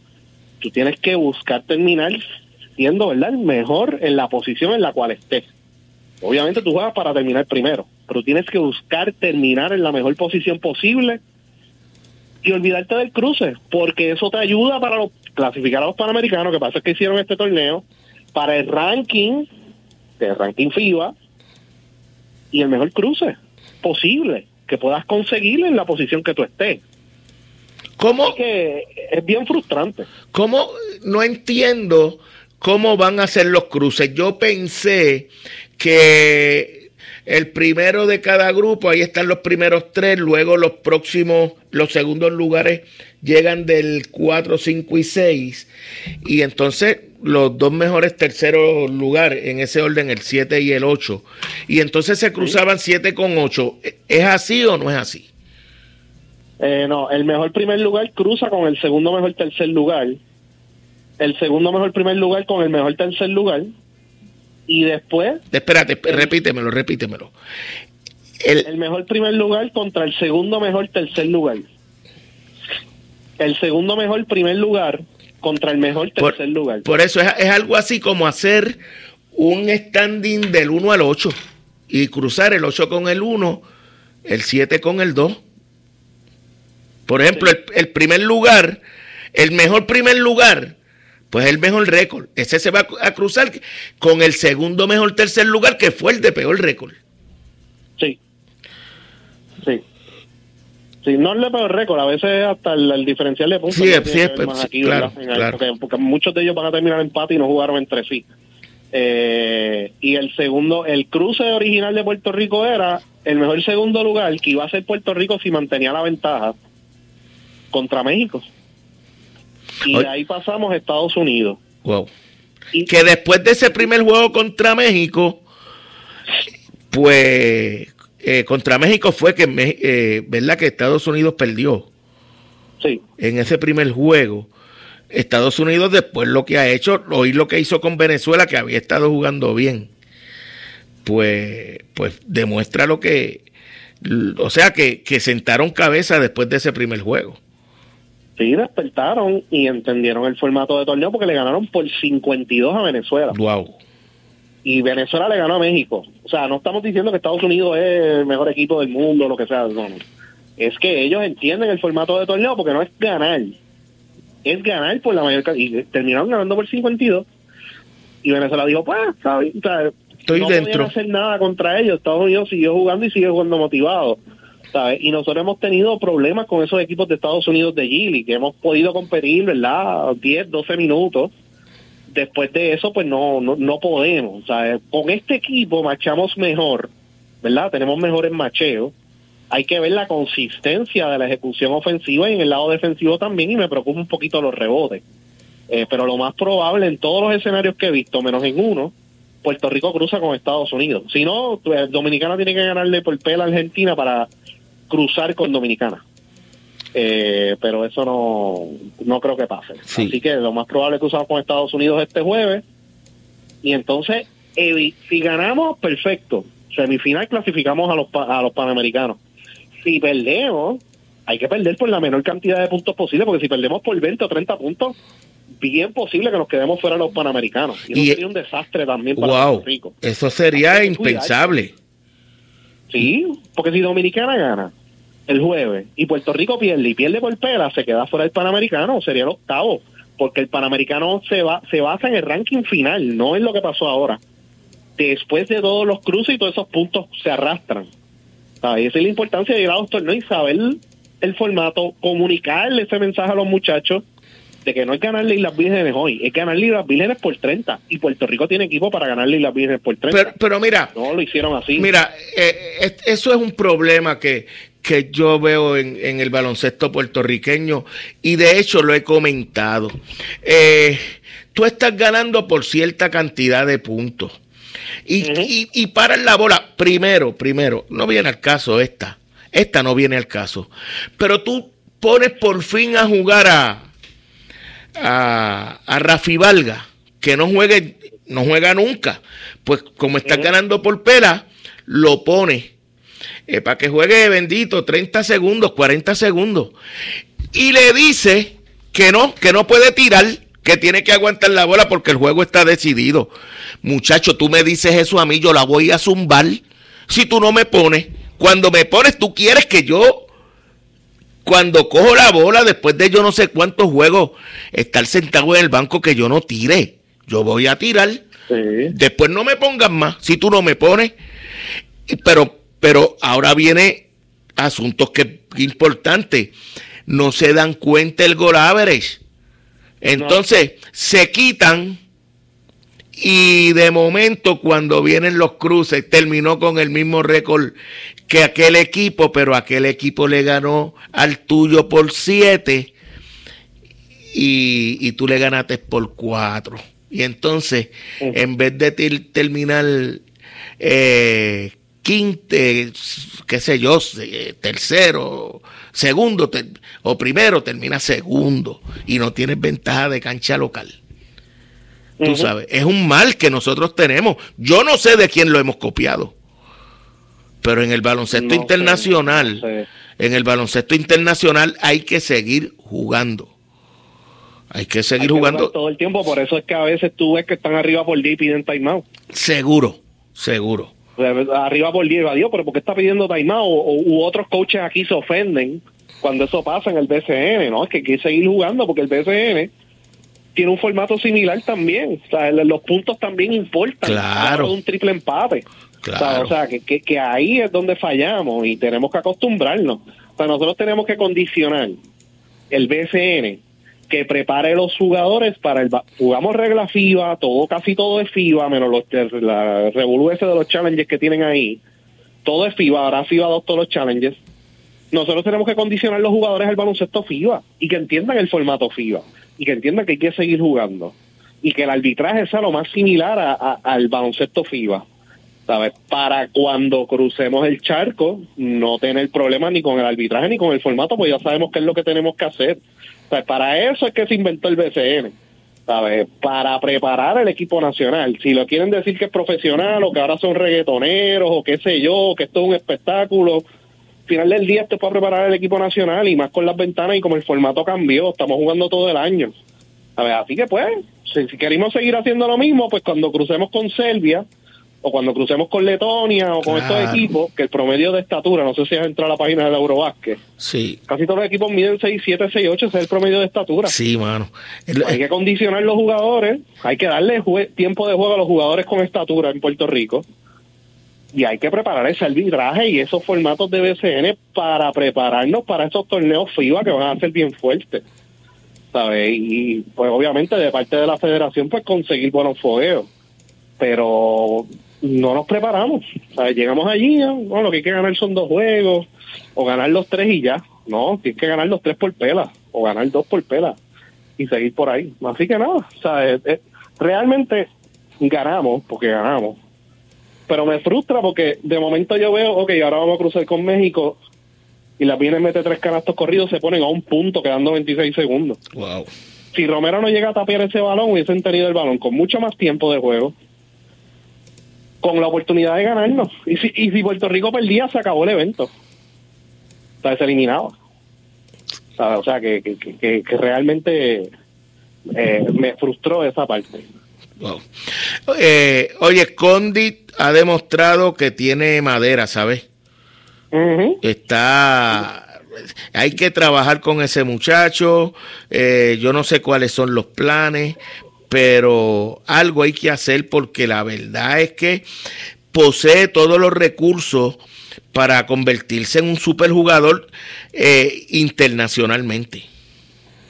tú tienes que buscar terminar siendo, ¿verdad?, el mejor en la posición en la cual estés. Obviamente tú juegas para terminar primero, pero tienes que buscar terminar en la mejor posición posible y olvidarte del cruce, porque eso te ayuda para los, clasificar a los panamericanos, que pasa es que hicieron este torneo, para el ranking, el ranking FIBA, y el mejor cruce posible que puedas conseguir en la posición que tú estés. ¿Cómo? que es bien frustrante. ¿Cómo? No entiendo cómo van a ser los cruces. Yo pensé que el primero de cada grupo, ahí están los primeros tres, luego los próximos, los segundos lugares llegan del 4, 5 y 6, y entonces los dos mejores terceros lugares, en ese orden, el 7 y el 8. Y entonces se cruzaban 7 con 8. ¿Es así o no es así? Eh, no, el mejor primer lugar cruza con el segundo mejor tercer lugar. El segundo mejor primer lugar con el mejor tercer lugar. Y después. Espérate, repítemelo, repítemelo. El, el mejor primer lugar contra el segundo mejor tercer lugar. El segundo mejor primer lugar contra el mejor tercer lugar. Por eso es, algo así como hacer un standing del 1 al 8 y cruzar el 8 con el 1, el 7 con el 2. Por ejemplo, el, primer lugar, el mejor primer lugar, pues el mejor récord. Ese se va a cruzar con el segundo mejor tercer lugar, que fue el de peor récord. Sí. Sí. Sí, no es el peor récord, a veces hasta el, diferencial de puntos. Sí, sí, sí claro, Porque, muchos de ellos van a terminar empate y no jugaron entre sí. Eh, y el segundo, el cruce original de Puerto Rico era el mejor segundo lugar que iba a ser Puerto Rico si mantenía la ventaja contra México. Y ahí pasamos a Estados Unidos. Wow. Y, que después de ese primer juego contra México, pues eh, contra México fue que, eh, ¿verdad? Que Estados Unidos perdió. Sí. En ese primer juego. Estados Unidos después lo que ha hecho, oír lo que hizo con Venezuela, que había estado jugando bien, pues, pues demuestra lo que, o sea, que, que sentaron cabeza después de ese primer juego. Sí, despertaron y entendieron el formato de torneo porque le ganaron por 52 a Venezuela. Wow y Venezuela le ganó a México. O sea, no estamos diciendo que Estados Unidos es el mejor equipo del mundo, lo que sea. No, Es que ellos entienden el formato de torneo porque no es ganar. es ganar por la mayor cantidad. Y terminaron ganando por 52. Y Venezuela dijo, pues, ¿sabes? Estoy no dentro. podían hacer nada contra ellos. Estados Unidos siguió jugando y sigue jugando motivado. ¿Sabes? Y nosotros hemos tenido problemas con esos equipos de Estados Unidos de Gili, que hemos podido competir, ¿verdad? 10, 12 minutos. Después de eso, pues no, no, no podemos. ¿sabes? Con este equipo marchamos mejor, ¿verdad? Tenemos mejores macheos. Hay que ver la consistencia de la ejecución ofensiva y en el lado defensivo también, y me preocupa un poquito los rebotes. Eh, pero lo más probable en todos los escenarios que he visto, menos en uno, Puerto Rico cruza con Estados Unidos. Si no, pues, Dominicana tiene que ganarle por pela a Argentina para cruzar con Dominicana. Eh, pero eso no, no creo que pase. Sí. Así que lo más probable es que cruzamos con Estados Unidos este jueves. Y entonces, si ganamos, perfecto. Semifinal clasificamos a los, a los panamericanos. Si perdemos, hay que perder por la menor cantidad de puntos posible, porque si perdemos por 20 o 30 puntos, bien posible que nos quedemos fuera de los panamericanos. Y, eso Y- sería un desastre también para Wow, Puerto Rico. eso sería cuidar. Sí, porque si Dominicana gana el jueves y Puerto Rico pierde y pierde por pela, se queda fuera del Panamericano, sería el octavo, porque el Panamericano se va se basa en el ranking final, no en lo que pasó ahora. Después de todos los cruces y todos esos puntos se arrastran. ¿Sabes? Esa es la importancia de ir a los torneos y saber el formato, comunicarle ese mensaje a los muchachos de que no es ganarle Islas Vírgenes hoy, es ganarle Islas Vírgenes por 30. Y Puerto Rico tiene equipo para ganarle Islas Vírgenes por 30. Pero, pero mira, no lo hicieron así. Mira, eh, es- eso es un problema que, que yo veo en, en el baloncesto puertorriqueño y de hecho lo he comentado. Eh, tú estás ganando por cierta cantidad de puntos y, y, y paras la bola. Primero, primero, no viene al caso esta. Esta no viene al caso. Pero tú pones por fin a jugar a, a, a Rafi Valga, que no juegue, no juega nunca. Pues como está ganando por pela, lo pone eh, para que juegue bendito 30 segundos, 40 segundos. Y le dice que no, que no puede tirar, que tiene que aguantar la bola porque el juego está decidido. Muchacho, tú me dices eso a mí, yo la voy a zumbar si tú no me pones. Cuando me pones, tú quieres que yo cuando cojo la bola, después de yo no sé cuántos juegos, estar sentado en el banco que yo no tire. Yo voy a tirar. Después no me pongas más, si tú no me pones. Pero, pero ahora viene asuntos que importantes. No se dan cuenta el gol average. Entonces, se quitan y de momento cuando vienen los cruces terminó con el mismo récord que aquel equipo, pero aquel equipo le ganó al tuyo por siete y, y tú le ganaste por cuatro. Y entonces, en vez de ter- terminar eh, quinte, qué sé yo, tercero, segundo ter- o primero, termina segundo y no tienes ventaja de cancha local. Tú sabes, es un mal que nosotros tenemos. Yo no sé de quién lo hemos copiado, pero en el baloncesto No sé, internacional, no sé. en el baloncesto internacional hay que seguir jugando. Hay que Hay seguir que jugando todo el tiempo, por eso es que a veces tú ves que están arriba por 10 y piden timeout. seguro, seguro. Arriba por 10, adiós, pero ¿por qué está pidiendo timeout? O, u otros coaches aquí se ofenden cuando eso pasa en el BCN, ¿no? Es que hay que seguir jugando porque el BCN tiene un formato similar también. O sea, los puntos también importan. Claro. Un triple empate. O sea, que, que, que ahí es donde fallamos y tenemos que acostumbrarnos. O sea, nosotros tenemos que condicionar el BCN que prepare los jugadores para el... Jugamos regla FIBA, todo casi todo es FIBA, menos los la revolú ese de los challenges que tienen ahí. Todo es FIBA, ahora FIBA adoptó los challenges. Nosotros tenemos que condicionar los jugadores al baloncesto FIBA y que entiendan el formato FIBA y que entiendan que hay que seguir jugando y que el arbitraje sea lo más similar a- al baloncesto FIBA. ¿Sabes? Para cuando crucemos el charco, no tener problemas ni con el arbitraje ni con el formato, pues ya sabemos qué es lo que tenemos que hacer. Sea, para eso es que se inventó el BCN, ¿sabes? Para preparar el equipo nacional. Si lo quieren decir que es profesional o que ahora son reggaetoneros o qué sé yo, que esto es un espectáculo, al final del día esto es para preparar el equipo nacional y más con las ventanas y como el formato cambió, estamos jugando todo el año. Ver, así que pues, si, si queremos seguir haciendo lo mismo, pues cuando crucemos con Serbia, o cuando crucemos con Letonia o con estos equipos, que el promedio de estatura, no sé si has entrado a la página del Eurobásquet. Sí. Casi todos los equipos miden 6, 7, 6, 8, ese es el promedio de estatura. Sí, mano. hay que condicionar los jugadores, hay que darle tiempo de juego a los jugadores con estatura en Puerto Rico. Y hay que preparar ese arbitraje y esos formatos de BCN para prepararnos para esos torneos FIBA que van a ser bien fuertes. ¿Sabes? Y pues obviamente de parte de la federación pues conseguir buenos fogueos. Pero no nos preparamos. Llegamos allí, bueno, lo que hay que ganar son dos juegos, o ganar los tres y ya. No, tienes que ganar los tres por pela, o ganar dos por pela, y seguir por ahí. Así que nada, o sea, realmente ganamos, porque ganamos. Pero me frustra porque de momento yo veo, ok, ahora vamos a cruzar con México, y la viene mete tres canastos corridos, se ponen a un punto, quedando 26 segundos. Wow. Si Romero no llega a tapiar ese balón, hubiesen tenido el balón con mucho más tiempo de juego con la oportunidad de ganarnos. Y si, y si Puerto Rico perdía, se acabó el evento. O sea, se eliminaba. O sea, que, que, que, realmente eh, me frustró esa parte. Eh, oye, Condit ha demostrado que tiene madera, ¿sabes? Está hay que trabajar con ese muchacho. Eh, yo no sé cuáles son los planes, pero algo hay que hacer porque la verdad es que posee todos los recursos para convertirse en un superjugador eh, internacionalmente.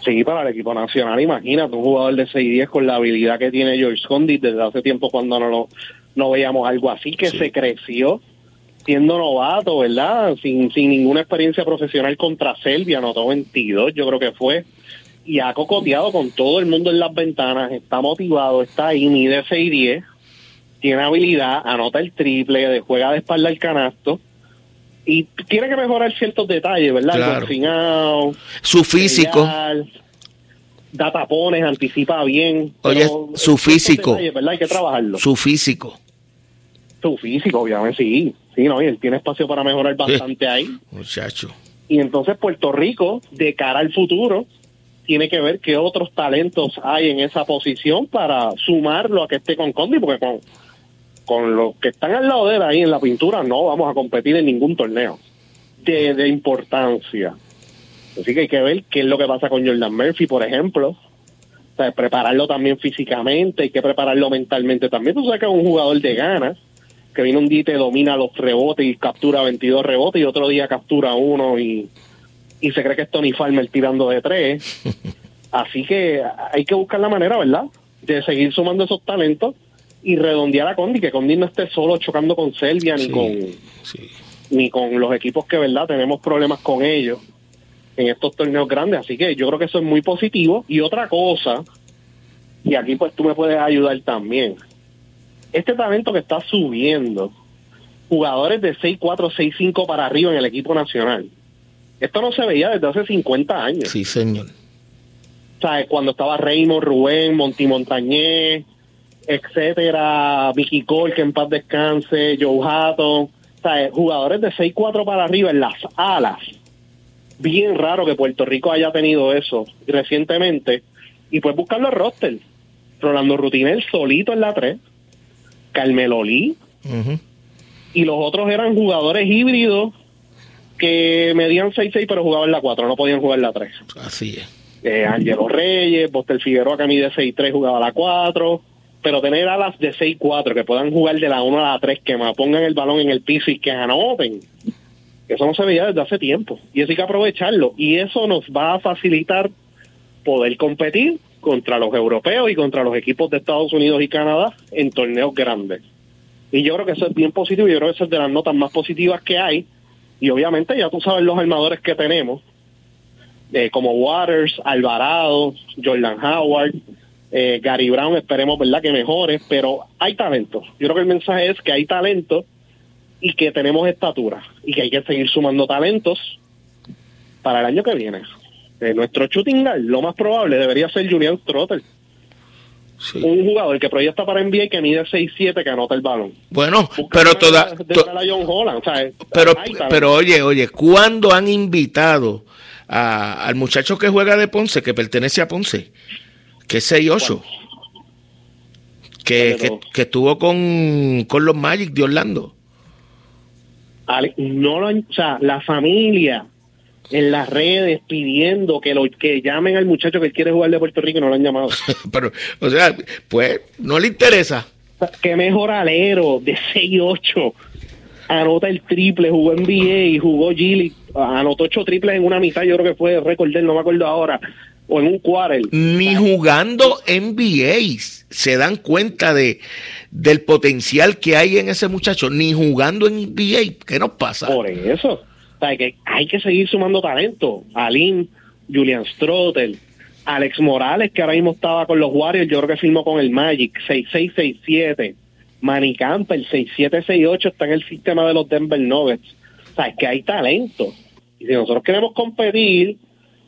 Sí, para el equipo nacional, imagínate, un jugador de 6-10 con la habilidad que tiene George Condit desde hace tiempo cuando no, no veíamos algo así, que se creció siendo novato, ¿verdad? Sin, sin ninguna experiencia profesional contra Serbia, anotó 22, yo creo que fue y ha cocoteado con todo el mundo en las ventanas, está motivado, está ahí, mide 6 10, tiene habilidad, anota el triple, juega de espalda el canasto y tiene que mejorar ciertos detalles, ¿verdad? Claro. su físico. da tapones, anticipa bien. Oye, su físico. ¿verdad? Hay que trabajarlo. Su físico. Su físico, obviamente, sí. Sí, no, y él tiene espacio para mejorar bastante ahí. Muchacho. Y entonces Puerto Rico, de cara al futuro, tiene que ver qué otros talentos hay en esa posición para sumarlo a que esté con Condi, porque con, con los que están al lado de él ahí en la pintura no vamos a competir en ningún torneo de, de importancia. Así que hay que ver qué es lo que pasa con Jordan Murphy, por ejemplo. Prepararlo también físicamente, hay que prepararlo mentalmente también. Tú sabes que es un jugador de ganas, que viene un día y te domina los rebotes y captura 22 rebotes y otro día captura uno y y se cree que es Tony Farmer tirando de tres. Así que hay que buscar la manera, ¿verdad? De seguir sumando esos talentos y redondear a Condi, que Condi no esté solo chocando con Serbia ni con ni con los equipos que, ¿verdad? Tenemos problemas con ellos en estos torneos grandes. Así que yo creo que eso es muy positivo. Y otra cosa, y aquí pues tú me puedes ayudar también. Este talento que está subiendo, jugadores de 6'4, 6'5 para arriba en el equipo nacional esto no se veía desde hace 50 años. Sí, señor. O sea, cuando estaba Raymond, Rubén, Monti Montañez, etcétera, Vicky Cole, que en paz descanse, Joe Hatton, o sea, jugadores de 6-4 para arriba en las alas. Bien raro que Puerto Rico haya tenido eso recientemente. Y pues buscar los roster. Rolando Rutinel solito en la 3, Carmelo Lee, y los otros eran jugadores híbridos que medían 6-6 pero jugaban la 4, no podían jugar la 3. Así es. Eh, Angelo Reyes, Bostel Figueroa que mide 6-3 jugaba la 4, pero tener alas de 6-4 que puedan jugar de la 1 a la 3, que me pongan el balón en el piso y que anoten. Eso no se veía desde hace tiempo y eso hay que aprovecharlo y eso nos va a facilitar poder competir contra los europeos y contra los equipos de Estados Unidos y Canadá en torneos grandes. Y yo creo que eso es bien positivo, yo creo que eso es de las notas más positivas que hay y obviamente ya tú sabes los armadores que tenemos, eh, como Waters, Alvarado, Jordan Howard, eh, Gary Brown, esperemos verdad que mejore, pero hay talento. Yo creo que el mensaje es que hay talento y que tenemos estatura y que hay que seguir sumando talentos para el año que viene. Eh, nuestro shooting guard, lo más probable debería ser Julian Trotter un jugador que proyecta para NBA que mide 6'7 que anota el balón. Bueno, pero toda... pero, pero oye, oye, ¿cuándo han invitado al muchacho que juega de Ponce, que pertenece a Ponce? Que es 6'8. que, que, estuvo con, con los Magic de Orlando. No lo, o sea, la familia en las redes pidiendo que lo que llamen al muchacho que quiere jugar de Puerto Rico y no lo han llamado. Pero, o sea, pues no le interesa. Qué mejor alero de 6-8 anota el triple, jugó NBA y jugó Gilly, anotó ocho triples en una mitad, yo creo que fue récord no me acuerdo ahora, o en un quarter. Ni jugando NBA se dan cuenta de del potencial que hay en ese muchacho, ni jugando en NBA, ¿qué nos pasa? Por eso, que, hay que seguir sumando talento. Alin, Julian Strotel, Alex Morales, que ahora mismo estaba con los Warriors, yo creo que firmó con el Magic, 6667. Manny el 6768 está en el sistema de los Denver Nuggets. O sea, es que hay talento. Y si nosotros queremos competir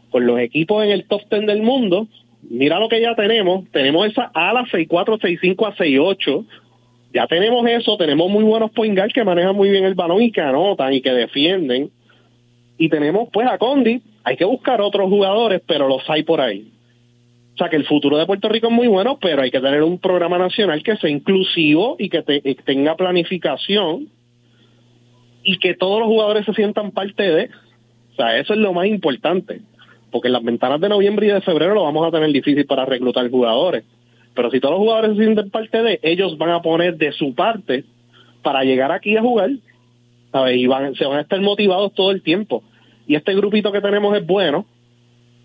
con los equipos en el top 10 del mundo, mira lo que ya tenemos. Tenemos esa ala 64, 65 a 68. Ya tenemos eso, tenemos muy buenos point que manejan muy bien el balón y que anotan y que defienden. Y tenemos pues a Condi, hay que buscar otros jugadores, pero los hay por ahí. O sea que el futuro de Puerto Rico es muy bueno, pero hay que tener un programa nacional que sea inclusivo y que tenga planificación y que todos los jugadores se sientan parte de. O sea, eso es lo más importante, porque en las ventanas de noviembre y de febrero lo vamos a tener difícil para reclutar jugadores. Pero si todos los jugadores se sienten parte de, ellos van a poner de su parte para llegar aquí a jugar, ¿sabes? Y van, se van a estar motivados todo el tiempo. Y este grupito que tenemos es bueno,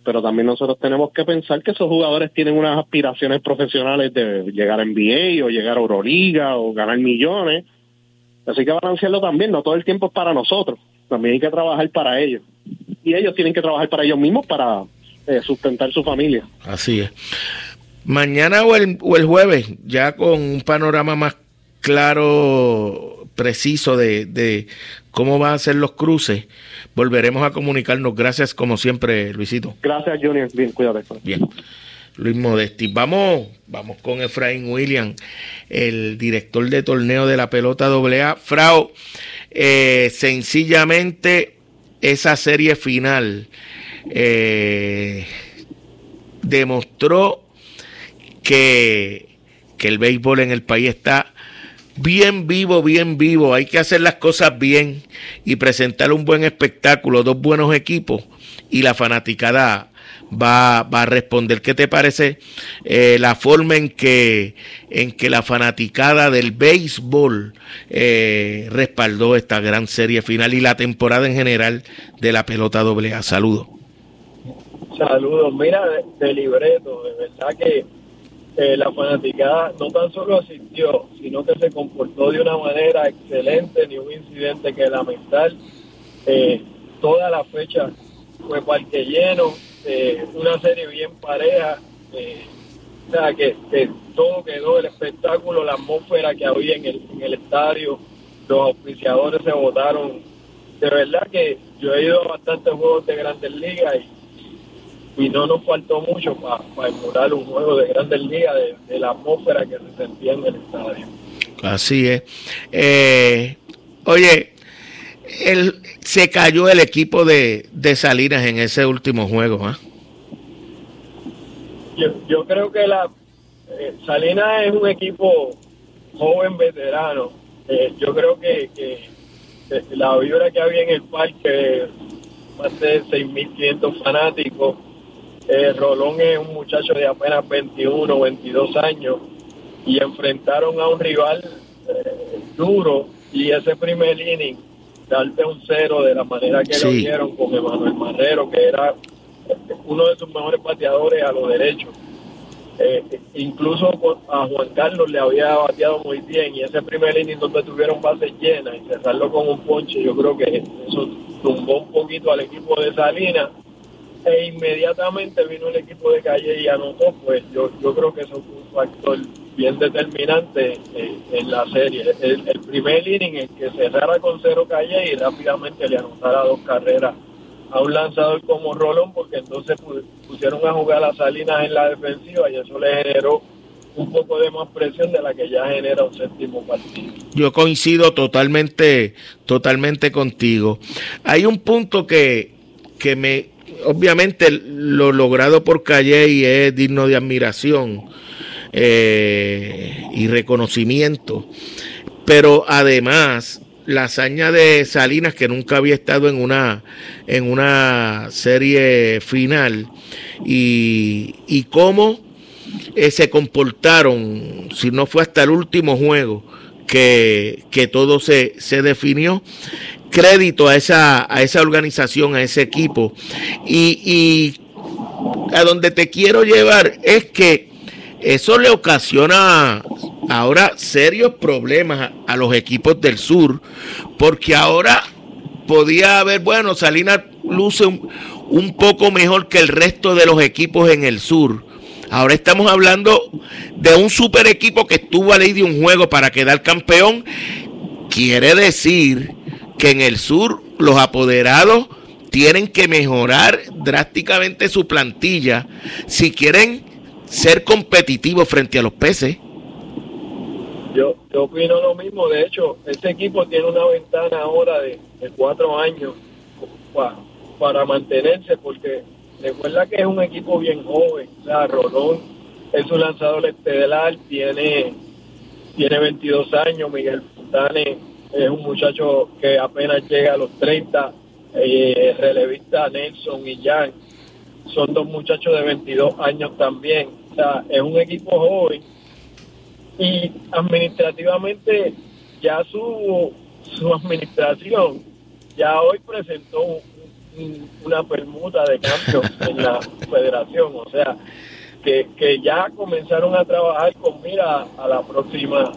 pero también nosotros tenemos que pensar que esos jugadores tienen unas aspiraciones profesionales de llegar a NBA o llegar a Euroliga o ganar millones. Así que balancearlo también, no todo el tiempo es para nosotros, también hay que trabajar para ellos. Y ellos tienen que trabajar para ellos mismos para eh, sustentar su familia. Así es. Mañana o el, o el jueves, ya con un panorama más claro, preciso de, de cómo van a ser los cruces, volveremos a comunicarnos. Gracias como siempre, Luisito. Gracias, Junior. Bien, cuídate. Bien. Luis Modesti. Vamos, vamos con Efraín William, el director de torneo de la pelota AA. Frau, eh, sencillamente esa serie final eh, demostró que, que el béisbol en el país está bien vivo, bien vivo. Hay que hacer las cosas bien y presentar un buen espectáculo, dos buenos equipos y la fanaticada va, va a responder. ¿Qué te parece eh, la forma en que, en que la fanaticada del béisbol eh, respaldó esta gran serie final y la temporada en general de la pelota doble A? Saludos. Saludos. Mira, de libreto, de verdad que eh, la fanaticada no tan solo asistió, sino que se comportó de una manera excelente, ni un incidente que lamentar. Eh, toda la fecha fue parque lleno, eh, una serie bien pareja, o sea, que, todo quedó, el espectáculo, la atmósfera que había en el, estadio, los auspiciadores se votaron. De verdad que yo he ido a bastantes juegos de grandes ligas y no nos faltó mucho para emular un juego de grandes ligas de, la atmósfera que se sentía en el estadio. Así es. Eh, oye, el, se cayó el equipo de, de Salinas en ese último juego. ¿ah? Yo, yo, creo que la eh, Salinas es un equipo joven, veterano. Eh, yo creo que, que la vibra que había en el parque, más de 6.500 fanáticos, eh, Rolón es un muchacho de apenas 21, 22 años y enfrentaron a un rival eh, duro y ese primer inning, darte un cero de la manera que lo hicieron con Emanuel Marrero, que era uno de sus mejores pateadores a lo derecho. Eh, incluso a Juan Carlos le había bateado muy bien y ese primer inning donde tuvieron bases llenas y cerrarlo con un ponche, yo creo que eso tumbó un poquito al equipo de Salinas e inmediatamente vino el equipo de Calle y anotó, pues yo, yo creo que eso fue un factor bien determinante eh, en la serie. El, primer inning en que cerrara con cero Calle y rápidamente le anotara dos carreras a un lanzador como Rolón, porque entonces pusieron a jugar a Salinas en la defensiva y eso le generó un poco de más presión de la que ya genera un séptimo partido. Yo coincido totalmente, totalmente contigo. Hay un punto que, que me obviamente lo logrado por Calle es digno de admiración. eh, y reconocimiento. Pero además, la hazaña de Salinas, que nunca había estado en una, en una serie final, y, y cómo eh, se comportaron, si no fue hasta el último juego, que, que todo se, se definió crédito a esa, a esa organización, a ese equipo. Y, y a donde te quiero llevar es que eso le ocasiona ahora serios problemas a, los equipos del sur, porque ahora podía haber, bueno, Salinas luce un, un, poco mejor que el resto de los equipos en el sur. Ahora estamos hablando de un super equipo que estuvo a ley de un juego para quedar campeón. Quiere decir que en el sur los apoderados tienen que mejorar drásticamente su plantilla si quieren ser competitivos frente a los peces. Yo, yo opino lo mismo. De hecho, este equipo tiene una ventana ahora de, cuatro años para, mantenerse, porque recuerda que es un equipo bien joven. O sea, Rolón es un lanzador estelar, tiene, tiene 22 años. Miguel Fontane es un muchacho que apenas llega a los 30. Eh, relevista Nelson y Jan son dos muchachos de 22 años también. O sea, es un equipo joven y administrativamente ya su, su administración ya hoy presentó una permuta de cambio en la federación, o sea, que, que ya comenzaron a trabajar con mira a la próxima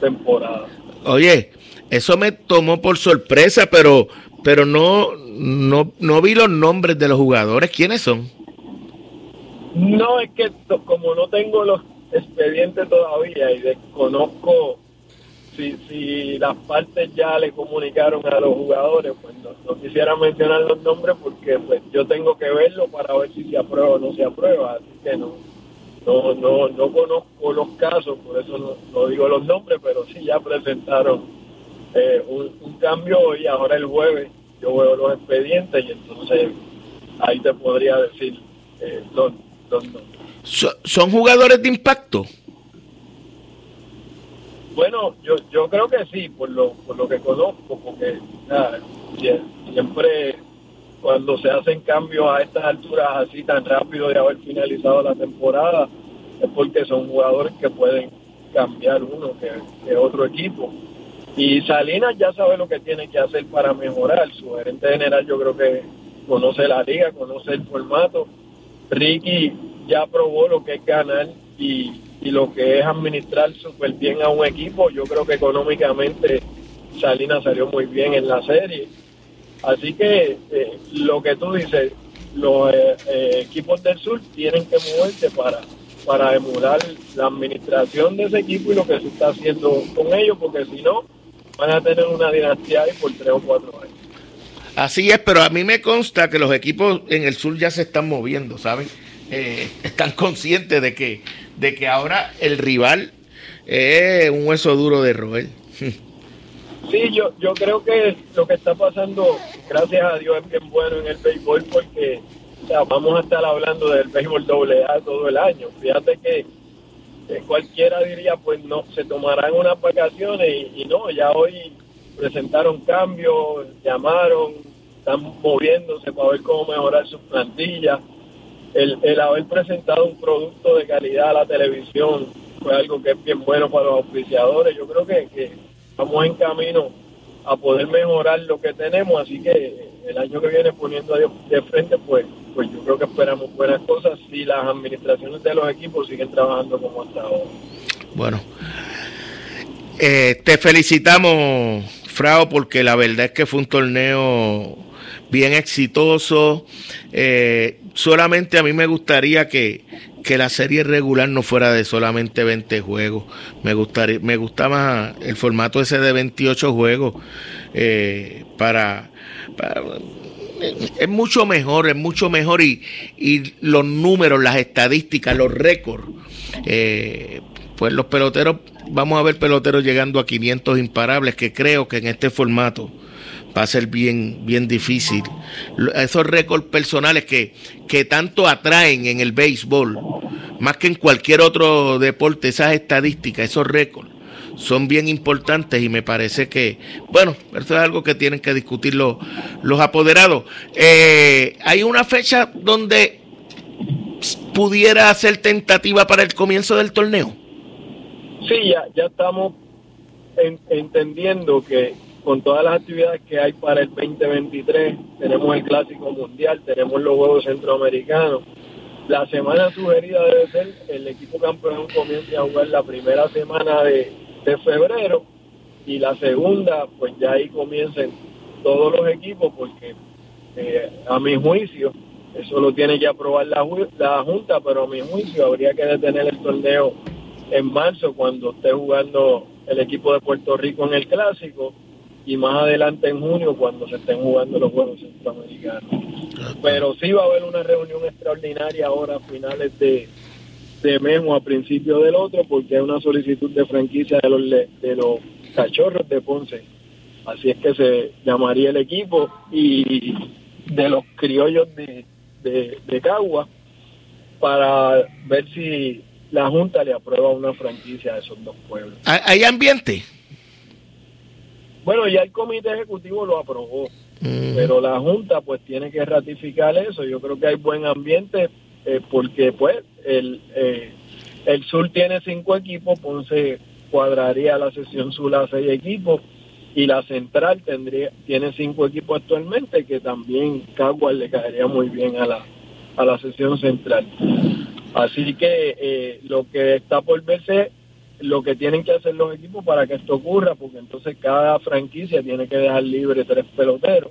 temporada. Oye, eso me tomó por sorpresa, pero pero no, no, no vi los nombres de los jugadores. ¿Quiénes son? No, es que como no tengo los expedientes todavía y desconozco si, si las partes ya le comunicaron a los jugadores, pues no, quisiera mencionar los nombres porque pues yo tengo que verlo para ver si se aprueba o no se aprueba. Así que no, no, no, no conozco los casos, por eso no, digo los nombres, pero sí ya presentaron eh, un, cambio y ahora el jueves yo veo los expedientes y entonces ahí te podría decir eh, los, ¿Son jugadores de impacto? Bueno, yo, yo creo que sí, por lo, por lo que conozco, porque siempre cuando se hacen cambios a estas alturas así tan rápido de haber finalizado la temporada, es porque son jugadores que pueden cambiar uno que otro equipo. Y Salinas ya sabe lo que tiene que hacer para mejorar. Su gerente general yo creo que conoce la liga, conoce el formato. Ricky ya probó lo que es ganar y, lo que es administrar súper bien a un equipo. Yo creo que económicamente Salinas salió muy bien en la serie. Así que eh, lo que tú dices, los eh, eh, equipos del sur tienen que moverse para, para emular la administración de ese equipo y lo que se está haciendo con ellos, porque si no, van a tener una dinastía ahí por tres o cuatro años. Así es, pero a mí me consta que los equipos en el sur ya se están moviendo, ¿saben? Eh, están conscientes de que, de que ahora el rival es un hueso duro de roer. Sí, yo, yo creo que lo que está pasando, gracias a Dios, es bien bueno en el béisbol porque vamos a estar hablando del béisbol doble A todo el año. Fíjate que cualquiera diría, pues no, se tomarán unas vacaciones y, no, ya hoy presentaron cambios, llamaron, están moviéndose para ver cómo mejorar sus plantillas. El, el haber presentado un producto de calidad a la televisión fue algo que es bien bueno para los auspiciadores. Yo creo que, que estamos en camino a poder mejorar lo que tenemos, así que el año que viene poniendo a Dios de frente, pues, pues yo creo que esperamos buenas cosas si las administraciones de los equipos siguen trabajando como hasta ahora. Bueno, eh, te felicitamos, Frao, porque la verdad es que fue un torneo bien exitoso. Eh, solamente a mí me gustaría que, que la serie regular no fuera de solamente 20 juegos. Me gustaría, me gusta más el formato ese de 28 juegos eh, para, es mucho mejor, es mucho mejor y, y los números, las estadísticas, los récords. Eh, pues los peloteros, vamos a ver peloteros llegando a 500 imparables, que creo que en este formato va a ser bien, bien difícil. Esos récords personales que, que tanto atraen en el béisbol, más que en cualquier otro deporte, esas estadísticas, esos récords son bien importantes y me parece que, bueno, eso es algo que tienen que discutir los, los apoderados. Eh, ¿Hay una fecha donde pudiera ser tentativa para el comienzo del torneo? Sí, ya, ya estamos entendiendo que con todas las actividades que hay para el 2023, tenemos el Clásico Mundial, tenemos los Juegos Centroamericanos. La semana sugerida debe ser el equipo campeón comience a jugar la primera semana de, febrero y la segunda, pues ya ahí comiencen todos los equipos porque eh, a mi juicio, eso lo tiene que aprobar la, la Junta, pero a mi juicio habría que detener el torneo en marzo cuando esté jugando el equipo de Puerto Rico en el clásico y más adelante en junio cuando se estén jugando los Juegos Centroamericanos. Pero sí va a haber una reunión extraordinaria ahora a finales de, de mes o a principio del otro porque hay una solicitud de franquicia de los, de los cachorros de Ponce. Así es que se llamaría el equipo y de los criollos de, de, de Cagua para ver si la Junta le aprueba una franquicia a esos dos pueblos. ¿Hay ambiente? Bueno, ya el comité ejecutivo lo aprobó, mm. pero la Junta pues tiene que ratificar eso. Yo creo que hay buen ambiente eh, porque pues el, eh, el sur tiene cinco equipos, Ponce cuadraría la sesión sur a seis equipos y la central tendría tiene cinco equipos actualmente que también Caguas le caería muy bien a la a la sesión central. Así que eh, lo que está por verse, lo que tienen que hacer los equipos para que esto ocurra, porque entonces cada franquicia tiene que dejar libre tres peloteros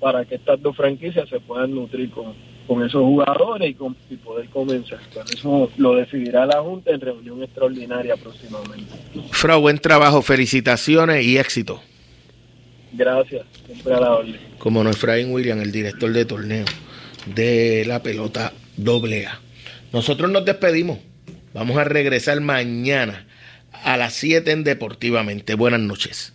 para que estas dos franquicias se puedan nutrir con, con esos jugadores y, con, y poder comenzar. Pero eso lo decidirá la Junta en reunión extraordinaria próximamente. Frau, buen trabajo, felicitaciones y éxito. Gracias, siempre a la orden. Como no, Efraín William, el director de torneo de la pelota doble A. Nosotros nos despedimos. Vamos a regresar mañana a las 7 en Deportivamente. Buenas noches.